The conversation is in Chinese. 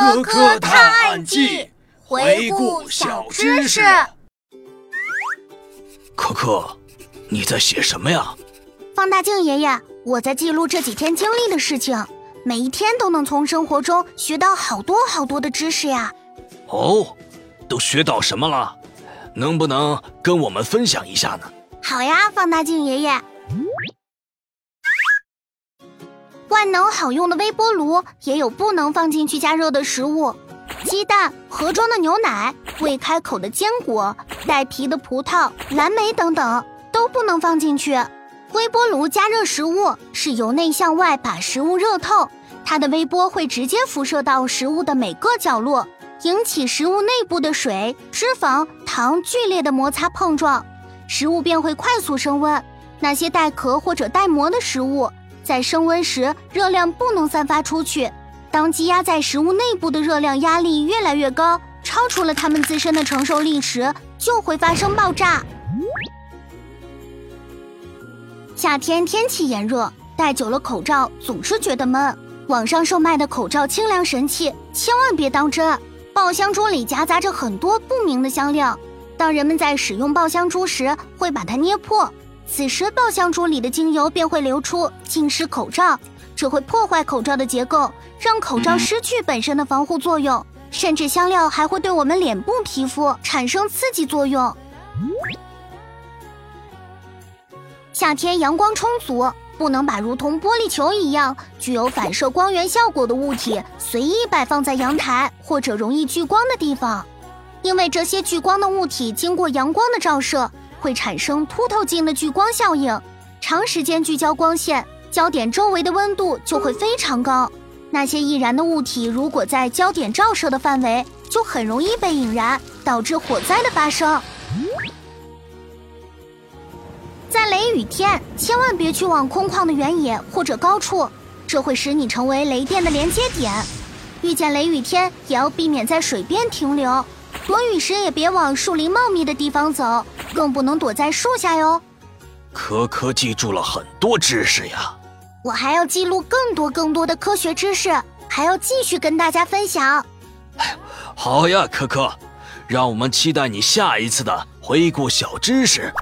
科科探案记，回顾小知识。科科，你在写什么呀？放大镜爷爷，我在记录这几天经历的事情，每一天都能从生活中学到好多好多的知识呀。哦，都学到什么了？能不能跟我们分享一下呢？好呀，放大镜爷爷。万能好用的微波炉也有不能放进去加热的食物，鸡蛋、盒装的牛奶、未开口的坚果、带皮的葡萄、蓝莓等等都不能放进去。微波炉加热食物是由内向外把食物热透，它的微波会直接辐射到食物的每个角落，引起食物内部的水、脂肪、糖剧烈的摩擦碰撞，食物便会快速升温。那些带壳或者带膜的食物。在升温时，热量不能散发出去。当积压在食物内部的热量压力越来越高，超出了它们自身的承受力时，就会发生爆炸。夏天天气炎热，戴久了口罩总是觉得闷。网上售卖的口罩清凉神器，千万别当真。爆香珠里夹杂着很多不明的香料，当人们在使用爆香珠时，会把它捏破。此时，爆香珠里的精油便会流出，浸湿口罩，这会破坏口罩的结构，让口罩失去本身的防护作用。甚至香料还会对我们脸部皮肤产生刺激作用。夏天阳光充足，不能把如同玻璃球一样具有反射光源效果的物体随意摆放在阳台或者容易聚光的地方，因为这些聚光的物体经过阳光的照射。会产生凸透镜的聚光效应，长时间聚焦光线，焦点周围的温度就会非常高。那些易燃的物体如果在焦点照射的范围，就很容易被引燃，导致火灾的发生。在雷雨天，千万别去往空旷的原野或者高处，这会使你成为雷电的连接点。遇见雷雨天，也要避免在水边停留。躲雨时也别往树林茂密的地方走。更不能躲在树下哟。科科记住了很多知识呀，我还要记录更多更多的科学知识，还要继续跟大家分享。好呀，科科，让我们期待你下一次的回顾小知识。